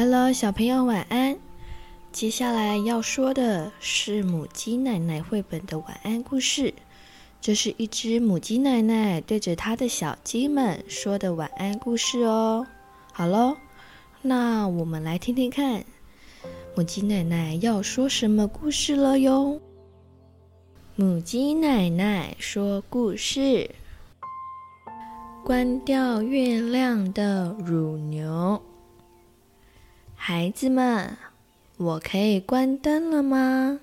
Hello，小朋友晚安。接下来要说的是母鸡奶奶绘本的晚安故事。这是一只母鸡奶奶对着它的小鸡们说的晚安故事哦。好喽，那我们来听听看，母鸡奶奶要说什么故事了哟。母鸡奶奶说故事：关掉月亮的乳牛。孩子们，我可以关灯了吗？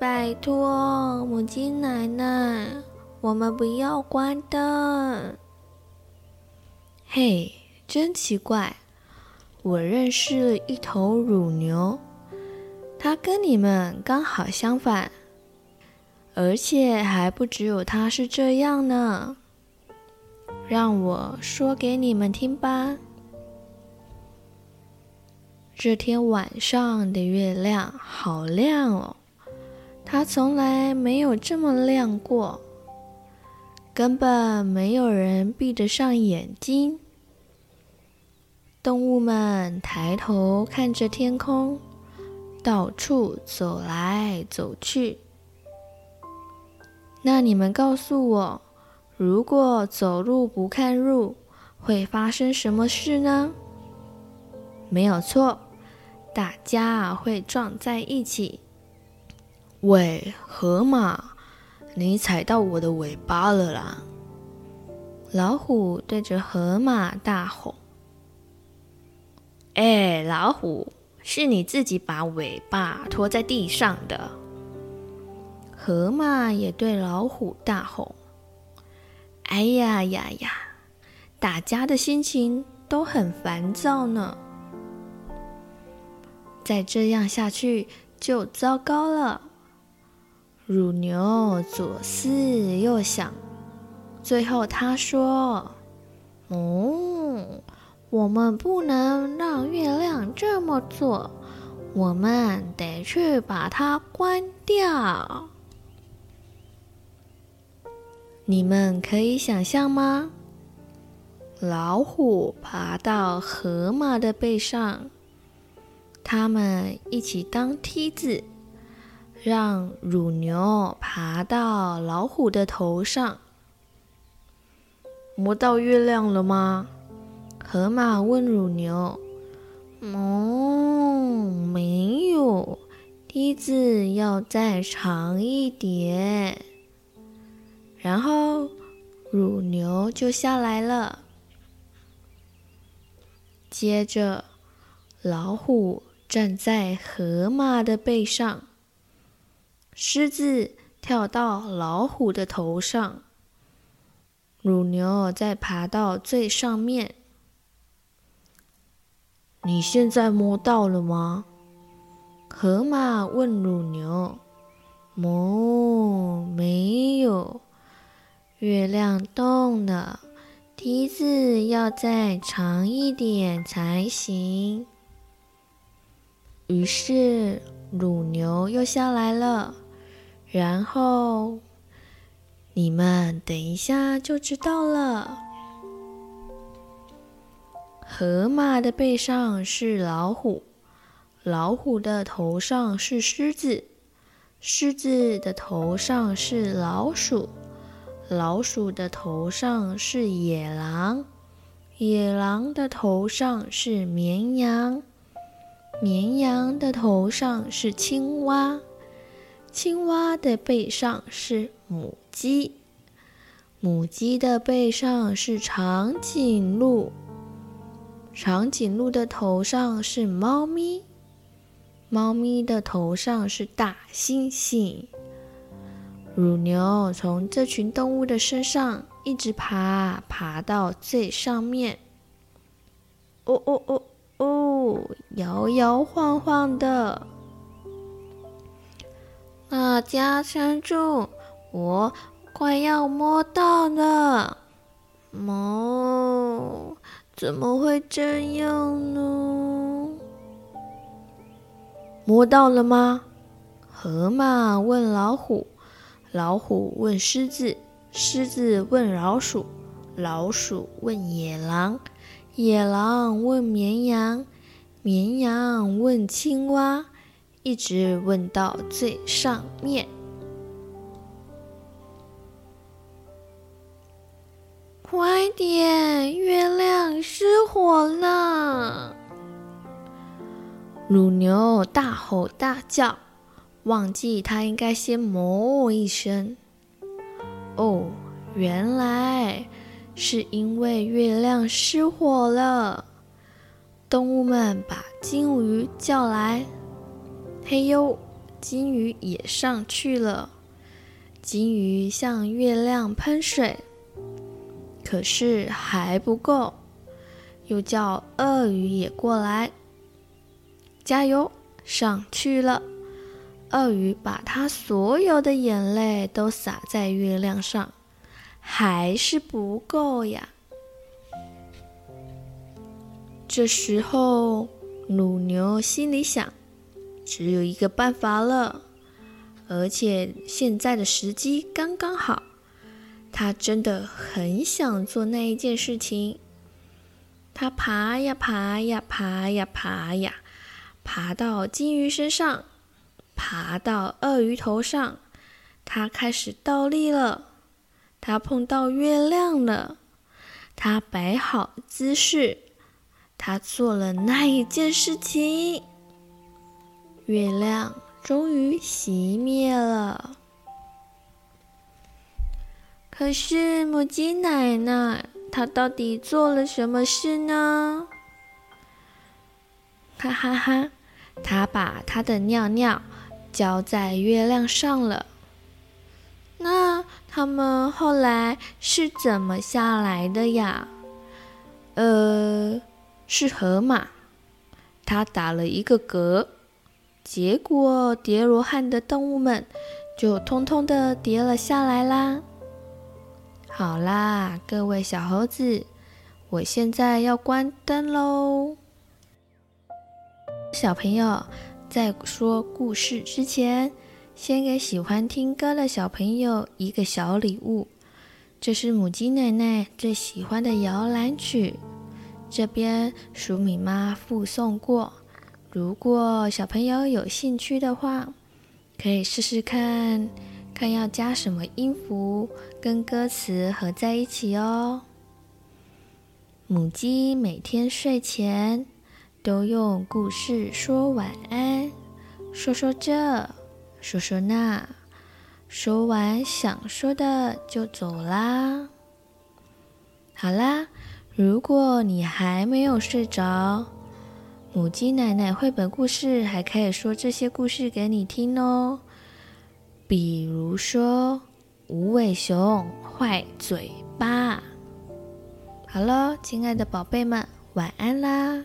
拜托，母鸡奶奶，我们不要关灯。嘿，真奇怪，我认识了一头乳牛，它跟你们刚好相反，而且还不只有它是这样呢。让我说给你们听吧。这天晚上的月亮好亮哦，它从来没有这么亮过，根本没有人闭得上眼睛。动物们抬头看着天空，到处走来走去。那你们告诉我，如果走路不看路，会发生什么事呢？没有错。大家会撞在一起。喂，河马，你踩到我的尾巴了啦！老虎对着河马大吼：“哎，老虎，是你自己把尾巴拖在地上的。”河马也对老虎大吼：“哎呀呀呀，大家的心情都很烦躁呢。”再这样下去就糟糕了。乳牛左思右想，最后他说：“哦，我们不能让月亮这么做，我们得去把它关掉。”你们可以想象吗？老虎爬到河马的背上。他们一起当梯子，让乳牛爬到老虎的头上。摸到月亮了吗？河马问乳牛。哦，没有，梯子要再长一点。然后乳牛就下来了。接着，老虎。站在河马的背上，狮子跳到老虎的头上，乳牛再爬到最上面。你现在摸到了吗？河马问乳牛。摸，没有。月亮动了，梯子要再长一点才行。于是乳牛又下来了，然后你们等一下就知道了。河马的背上是老虎，老虎的头上是狮子，狮子的头上是老鼠，老鼠的头上是野狼，野狼的头上是绵羊。绵羊的头上是青蛙，青蛙的背上是母鸡，母鸡的背上是长颈鹿，长颈鹿的头上是猫咪，猫咪的头上是大猩猩。乳牛从这群动物的身上一直爬，爬到最上面。哦哦哦！哦，摇摇晃晃的，大家撑住！我快要摸到了。哦，怎么会这样呢？摸到了吗？河马问老虎，老虎问狮子，狮子问老鼠，老鼠问野狼。野狼问绵羊，绵羊问青蛙，一直问到最上面。快点，月亮失火了！乳牛大吼大叫，忘记它应该先哞一声。哦，原来是因为月亮失火了。动物们把金鱼叫来，嘿呦，金鱼也上去了。金鱼向月亮喷水。可是还不够，又叫鳄鱼也过来，加油！上去了。鳄鱼把它所有的眼泪都洒在月亮上，还是不够呀。这时候，乳牛心里想：只有一个办法了，而且现在的时机刚刚好。他真的很想做那一件事情。他爬呀爬呀爬呀爬呀，爬到金鱼身上，爬到鳄鱼头上。他开始倒立了。他碰到月亮了。他摆好姿势。他做了那一件事情。月亮终于熄灭了。可是母鸡奶奶，她到底做了什么事呢？哈哈哈，她把她的尿尿浇在月亮上了。那他们后来是怎么下来的呀？呃，是河马，它打了一个嗝，结果叠罗汉的动物们就通通的叠了下来啦。好啦，各位小猴子，我现在要关灯喽。小朋友，在说故事之前，先给喜欢听歌的小朋友一个小礼物。这是母鸡奶奶最喜欢的摇篮曲，这边黍米妈附送过。如果小朋友有兴趣的话，可以试试看。看要加什么音符跟歌词合在一起哦。母鸡每天睡前都用故事说晚安，说说这，说说那，说完想说的就走啦。好啦，如果你还没有睡着，母鸡奶奶绘本故事还可以说这些故事给你听哦。比如说，无尾熊坏嘴巴。好了，亲爱的宝贝们，晚安啦！